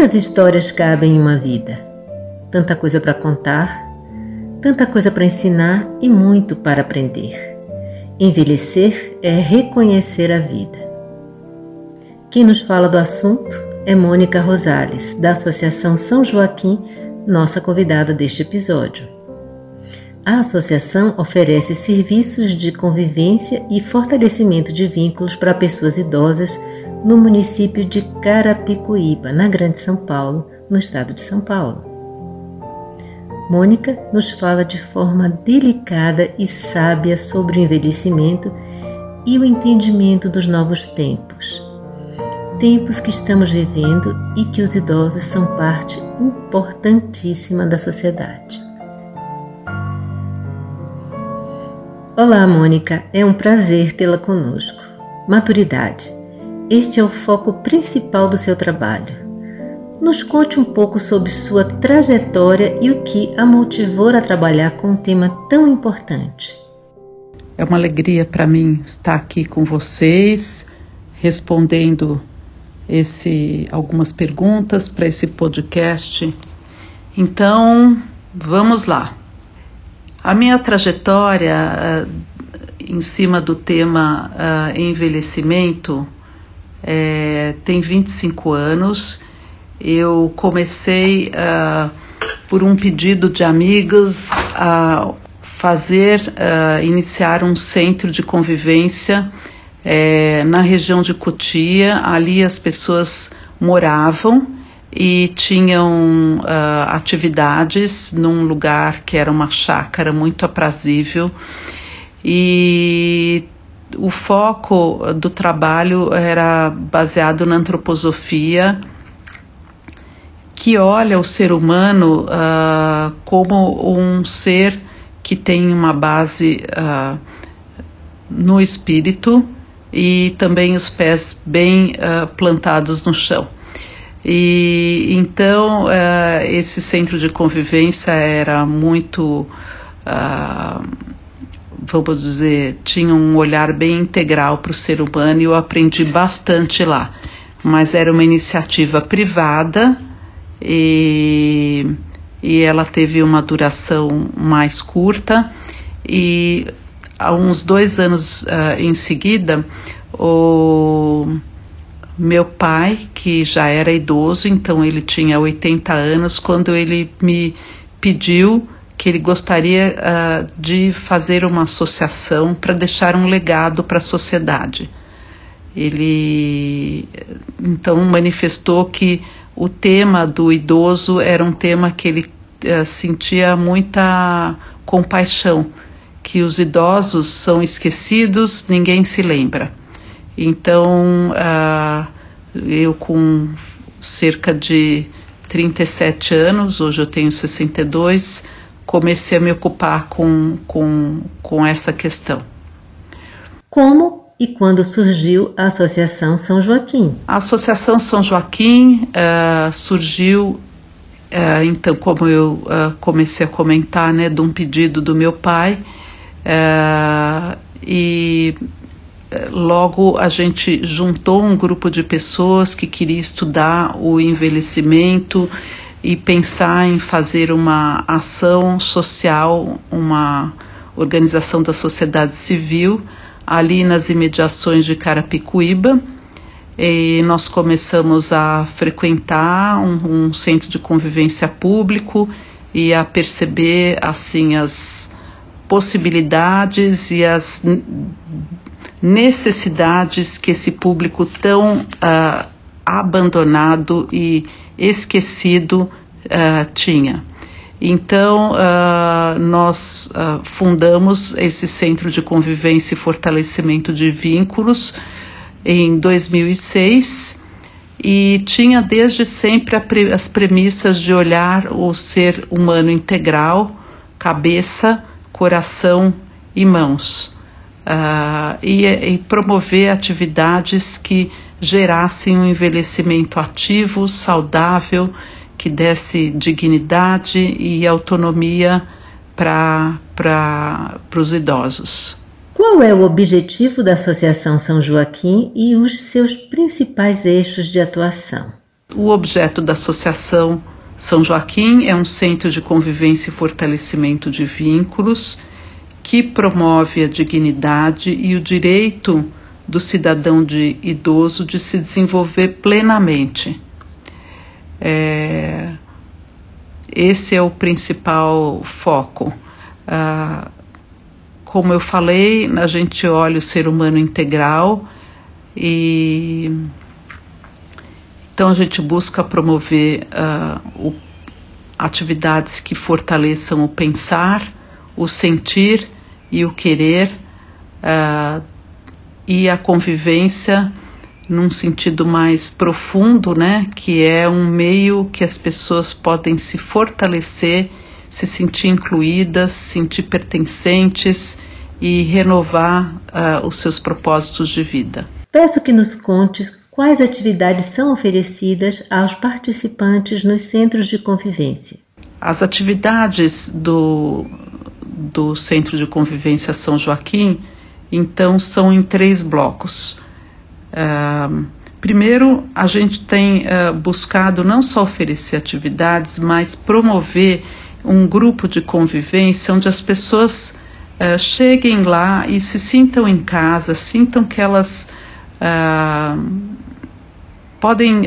Quantas histórias cabem em uma vida? Tanta coisa para contar, tanta coisa para ensinar e muito para aprender. Envelhecer é reconhecer a vida. Quem nos fala do assunto é Mônica Rosales, da Associação São Joaquim, nossa convidada deste episódio. A associação oferece serviços de convivência e fortalecimento de vínculos para pessoas idosas no município de Carapicuíba, na Grande São Paulo, no estado de São Paulo. Mônica nos fala de forma delicada e sábia sobre o envelhecimento e o entendimento dos novos tempos. Tempos que estamos vivendo e que os idosos são parte importantíssima da sociedade. Olá, Mônica, é um prazer tê-la conosco. Maturidade este é o foco principal do seu trabalho. Nos conte um pouco sobre sua trajetória e o que a motivou a trabalhar com um tema tão importante. É uma alegria para mim estar aqui com vocês, respondendo esse, algumas perguntas para esse podcast. Então, vamos lá. A minha trajetória uh, em cima do tema uh, envelhecimento é, tem 25 anos. Eu comecei uh, por um pedido de amigos a fazer, uh, iniciar um centro de convivência é, na região de Cotia. Ali as pessoas moravam e tinham uh, atividades num lugar que era uma chácara muito aprazível e o foco do trabalho era baseado na antroposofia, que olha o ser humano uh, como um ser que tem uma base uh, no espírito e também os pés bem uh, plantados no chão. E então esse centro de convivência era muito vamos dizer, tinha um olhar bem integral para o ser humano e eu aprendi bastante lá. Mas era uma iniciativa privada e, e ela teve uma duração mais curta e há uns dois anos uh, em seguida o meu pai, que já era idoso, então ele tinha 80 anos, quando ele me pediu que ele gostaria uh, de fazer uma associação para deixar um legado para a sociedade. Ele então manifestou que o tema do idoso era um tema que ele uh, sentia muita compaixão, que os idosos são esquecidos, ninguém se lembra. Então, uh, eu com cerca de 37 anos, hoje eu tenho 62, comecei a me ocupar com, com, com essa questão. Como e quando surgiu a Associação São Joaquim? A Associação São Joaquim uh, surgiu, uh, então, como eu uh, comecei a comentar, né, de um pedido do meu pai, e logo a gente juntou um grupo de pessoas que queria estudar o envelhecimento e pensar em fazer uma ação social, uma organização da sociedade civil ali nas imediações de Carapicuíba. E nós começamos a frequentar um, um centro de convivência público e a perceber assim as possibilidades e as necessidades que esse público tão uh, abandonado e esquecido uh, tinha. Então, uh, nós uh, fundamos esse Centro de Convivência e Fortalecimento de Vínculos em 2006 e tinha desde sempre pre as premissas de olhar o ser humano integral, cabeça, coração e mãos, uh, e, e promover atividades que gerassem um envelhecimento ativo, saudável que desse dignidade e autonomia para os idosos. Qual é o objetivo da Associação São Joaquim e os seus principais eixos de atuação? O objeto da Associação São Joaquim é um centro de convivência e fortalecimento de vínculos que promove a dignidade e o direito do cidadão de idoso de se desenvolver plenamente é, esse é o principal foco. Ah, como eu falei, a gente olha o ser humano integral e então a gente busca promover uh, o, atividades que fortaleçam o pensar, o sentir e o querer uh, e a convivência num sentido mais profundo, né, que é um meio que as pessoas podem se fortalecer, se sentir incluídas, sentir pertencentes e renovar uh, os seus propósitos de vida. Peço que nos contes quais atividades são oferecidas aos participantes nos centros de convivência. As atividades do, do Centro de Convivência São Joaquim, então, são em três blocos. Uh, primeiro, a gente tem uh, buscado não só oferecer atividades, mas promover um grupo de convivência onde as pessoas uh, cheguem lá e se sintam em casa, sintam que elas podem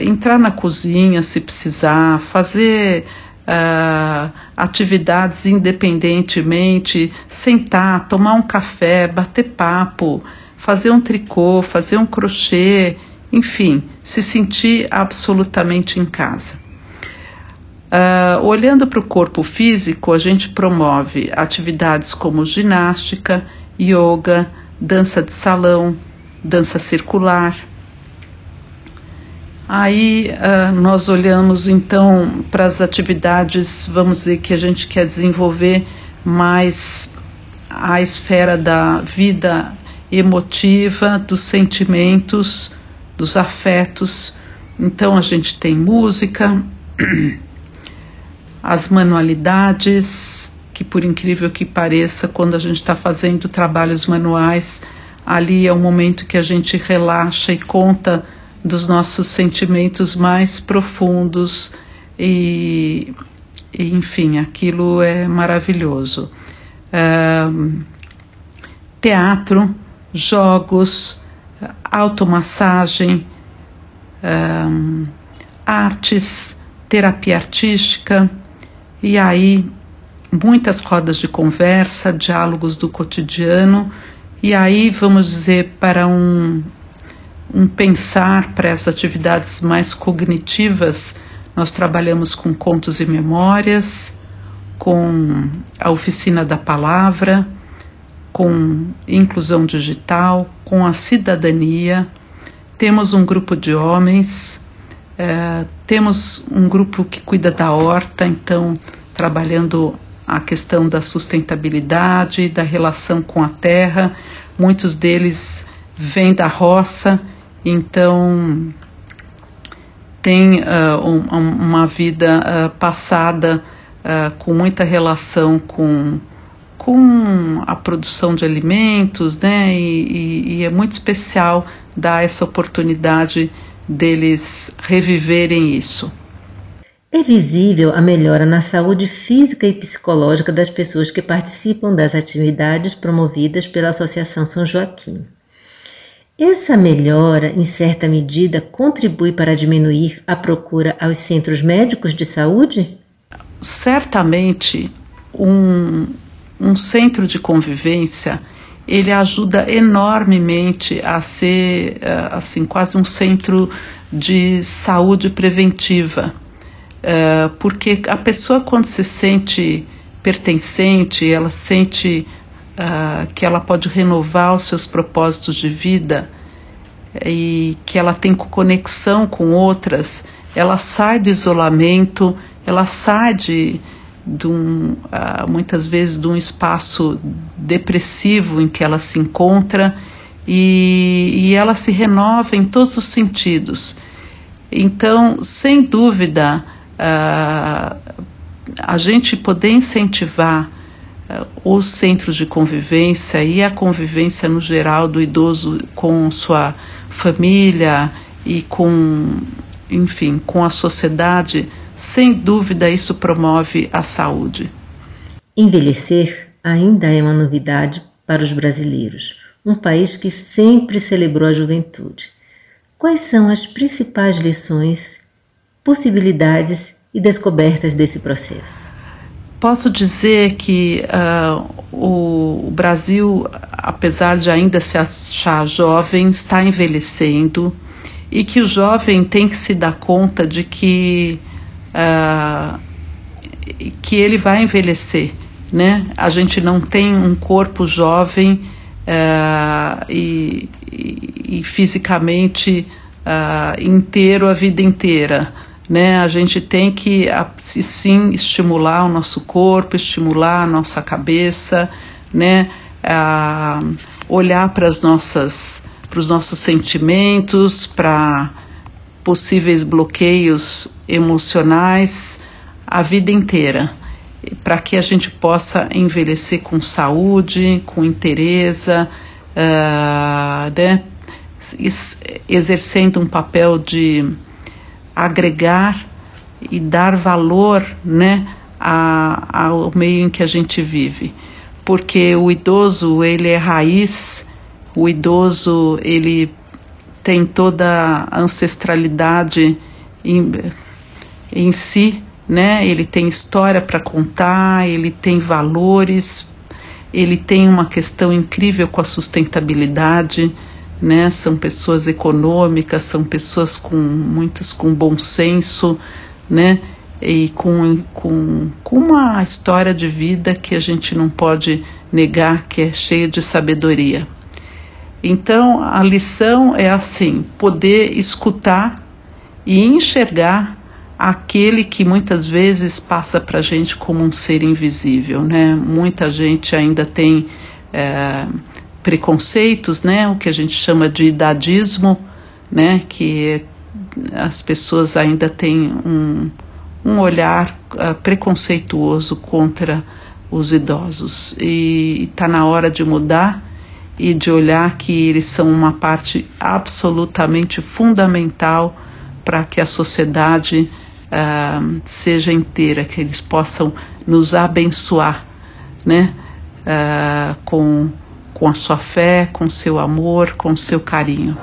entrar na cozinha se precisar, fazer Uh, atividades independentemente, sentar, tomar um café, bater papo, fazer um tricô, fazer um crochê, enfim, se sentir absolutamente em casa. Uh, olhando para o corpo físico, a gente promove atividades como ginástica, yoga, dança de salão, dança circular. Aí uh, nós olhamos então para as atividades, vamos dizer, que a gente quer desenvolver mais a esfera da vida emotiva, dos sentimentos, dos afetos. Então a gente tem música, as manualidades, que por incrível que pareça, quando a gente está fazendo trabalhos manuais, ali é o momento que a gente relaxa e conta dos nossos sentimentos mais profundos e, e enfim, aquilo é maravilhoso. teatro, jogos, automassagem, um, artes, terapia artística e aí muitas rodas de conversa, diálogos do cotidiano e aí vamos dizer para um, um pensar para essas atividades mais cognitivas nós trabalhamos com contos e memórias, com a oficina da palavra com inclusão digital, com a cidadania. Temos um grupo de homens, é, temos um grupo que cuida da horta, então trabalhando a questão da sustentabilidade, da relação com a terra. Muitos deles vêm da roça, então tem uh, um, uma vida uh, passada uh, com muita relação com com a produção de alimentos, né? E, e, e, é muito especial dar essa oportunidade deles reviverem isso. É visível a melhora na saúde física e psicológica das pessoas que participam das atividades promovidas pela Associação São Joaquim. Essa melhora, em certa medida, contribui para diminuir a procura aos centros médicos de saúde? certamente um, um centro de convivência ele ajuda enormemente a ser eh, assim quase um centro de saúde preventiva, eh, porque a pessoa quando se sente pertencente, ela sente uh, que ela pode renovar os seus propósitos de vida e que ela tem conexão com outras, ela sai do isolamento, ela sai de, de um, uh, muitas vezes de um espaço depressivo em que ela se encontra e, e ela se renova em todos os sentidos. Então, sem dúvida, uh, a gente poder incentivar os centros de convivência e a convivência no geral do idoso com sua família e com, enfim, com a sociedade, sem dúvida isso promove a saúde. Envelhecer ainda é uma novidade para os brasileiros, um país que sempre celebrou a juventude. Quais são as principais lições, possibilidades e descobertas desse processo? Posso dizer que uh, o Brasil, apesar de ainda se achar jovem, está envelhecendo e que o jovem tem que se dar conta de que, uh, que ele vai envelhecer. Né? A gente não tem um corpo jovem uh, e, e, e, fisicamente inteiro a vida inteira né? A gente tem que sim estimular o nosso corpo, estimular a nossa cabeça, né? A olhar para as nossas para os nossos sentimentos, para possíveis bloqueios emocionais a vida inteira, para que a gente possa envelhecer com saúde, com interesse, uh, né? exercendo um papel de agregar e dar valor né, a, ao meio em que a gente vive. Porque o idoso, ele é raiz, o idoso, ele tem toda a ancestralidade em, em si, né? Ele tem história para contar, ele tem valores, ele tem uma questão incrível com a sustentabilidade né? São pessoas econômicas, são pessoas com muitas com bom senso, né? E com, com, com uma história de vida que a gente não pode negar que é cheia de sabedoria. Então a lição é assim: poder escutar e enxergar aquele que muitas vezes passa para a gente como um ser invisível, né? Muita gente ainda tem é, preconceitos, né, o que a gente chama de idadismo, né, que as pessoas ainda têm um, um olhar uh, preconceituoso contra os idosos. E está na hora de mudar e de olhar que eles são uma parte absolutamente fundamental para que a sociedade uh, seja inteira, que eles possam nos abençoar, né, uh, com com a sua fé, com seu amor, com seu carinho.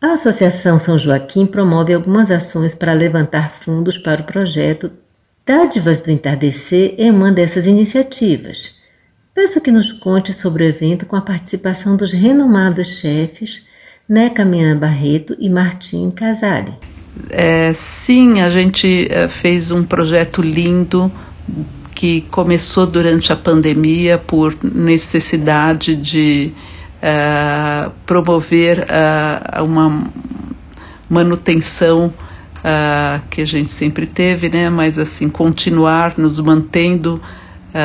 A Associação São Joaquim promove algumas ações para levantar fundos para o projeto Dádivas do Entardecer é uma dessas iniciativas. Peço que nos conte sobre o evento com a participação dos renomados chefes Neca Miana Barreto e Martim Casale. É, sim, a gente é, fez um projeto lindo que começou durante a pandemia por necessidade de uh, promover uh, uma manutenção uh, que a gente sempre teve, né? Mas assim continuar nos mantendo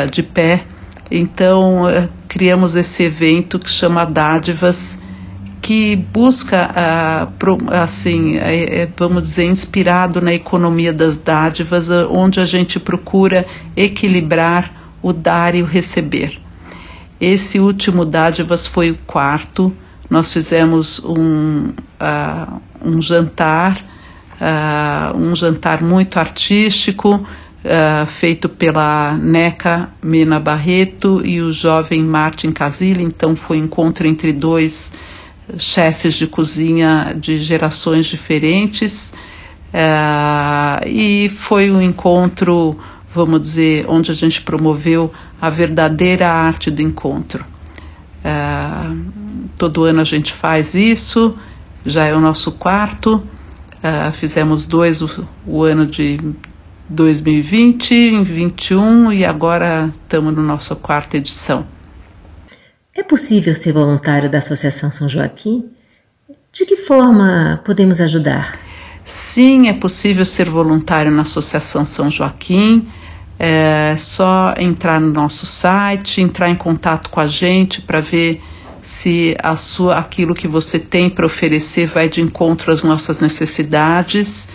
de pé. Então criamos esse evento que chama Dádivas que busca, uh, assim, é, é, vamos dizer, inspirado na economia das dádivas, uh, onde a gente procura equilibrar o dar e o receber. Esse último dádivas foi o quarto. Nós fizemos um, uh, um jantar, um jantar muito artístico, feito pela Neca Mena Barreto e o jovem Martin Casilli. Então foi um encontro entre dois chefes de cozinha de gerações diferentes. Uh, e foi um encontro vamos dizer, onde a gente promoveu a verdadeira arte do encontro. Uh, todo ano a gente faz isso, já é o nosso quarto, uh, fizemos dois o, o, ano de 2020, 2021 e agora estamos no nosso quarta edição. É possível ser voluntário da Associação São Joaquim? De que forma podemos ajudar? Sim, é possível ser voluntário na Associação São Joaquim. É só entrar no nosso site, entrar em contato com a gente para ver se a sua, aquilo que você tem para oferecer vai de encontro às nossas necessidades.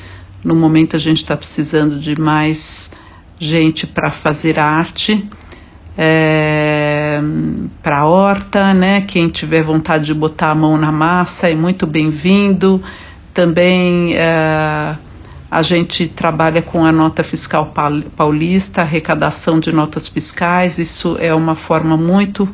No momento a gente está precisando de mais gente para fazer arte. É, para a horta, né? Quem tiver vontade de botar a mão na massa é muito bem-vindo. Também é, a gente trabalha com a nota fiscal paulista, arrecadação de notas fiscais. Isso é uma forma muito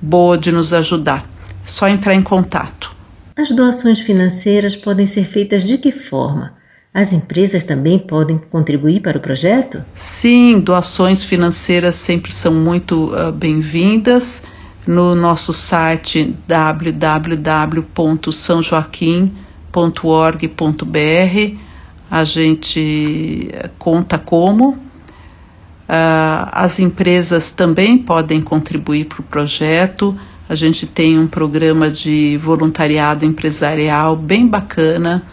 boa de nos ajudar. É só entrar em contato. As doações financeiras podem ser feitas de que forma? As empresas também podem contribuir para o projeto? Sim, doações financeiras sempre são muito uh, bem-vindas. No nosso site www.sãojoaquim.org.br a gente eh, conta como. Uh, as empresas também podem contribuir para o projeto. A gente tem um programa de voluntariado empresarial bem bacana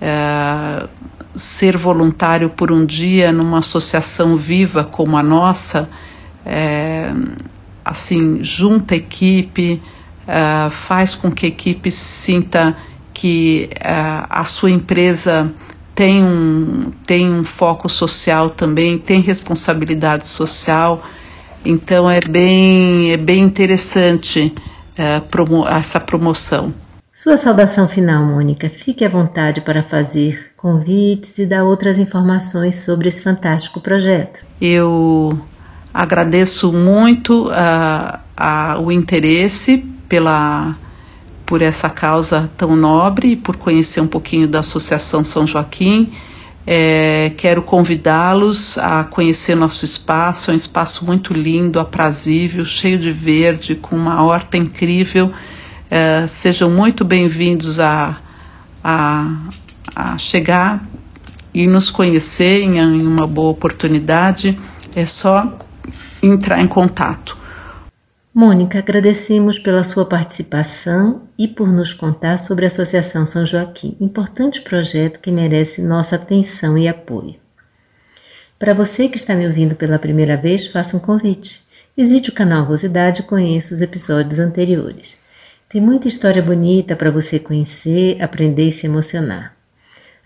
é, ser voluntário por um dia numa associação viva como a nossa, é, assim, junta a equipe, é, faz com que a equipe sinta que é, a sua empresa tem um, tem um foco social também, tem responsabilidade social. Então é bem, é bem interessante é, promo essa promoção. Sua saudação final, Mônica. Fique à vontade para fazer convites e dar outras informações sobre esse fantástico projeto. Eu agradeço muito uh, uh, o interesse pela por essa causa tão nobre, por conhecer um pouquinho da Associação São Joaquim. É, quero convidá-los a conhecer nosso espaço, é um espaço muito lindo, aprazível, cheio de verde, com uma horta incrível é, sejam muito bem-vindos a, a, a, chegar e nos conhecer em, em uma boa oportunidade. É só entrar em contato. Mônica, agradecemos pela sua participação e por nos contar sobre a Associação São Joaquim, importante projeto que merece nossa atenção e apoio. Para você que está me ouvindo pela primeira vez, faça um convite. Visite o canal Rosidade e conheça os episódios anteriores. Tem muita história bonita para você conhecer, aprender e se emocionar.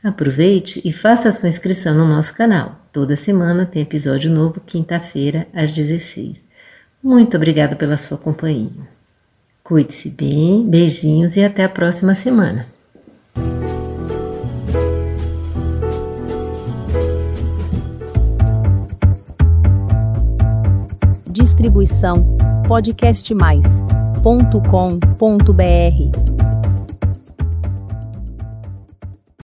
Aproveite e faça a sua inscrição no nosso canal. Toda semana tem episódio novo, quinta-feira, às 16. Muito obrigada pela sua companhia. Cuide-se bem, beijinhos e até a próxima semana. Distribuição podcast mais www.cultura.com.br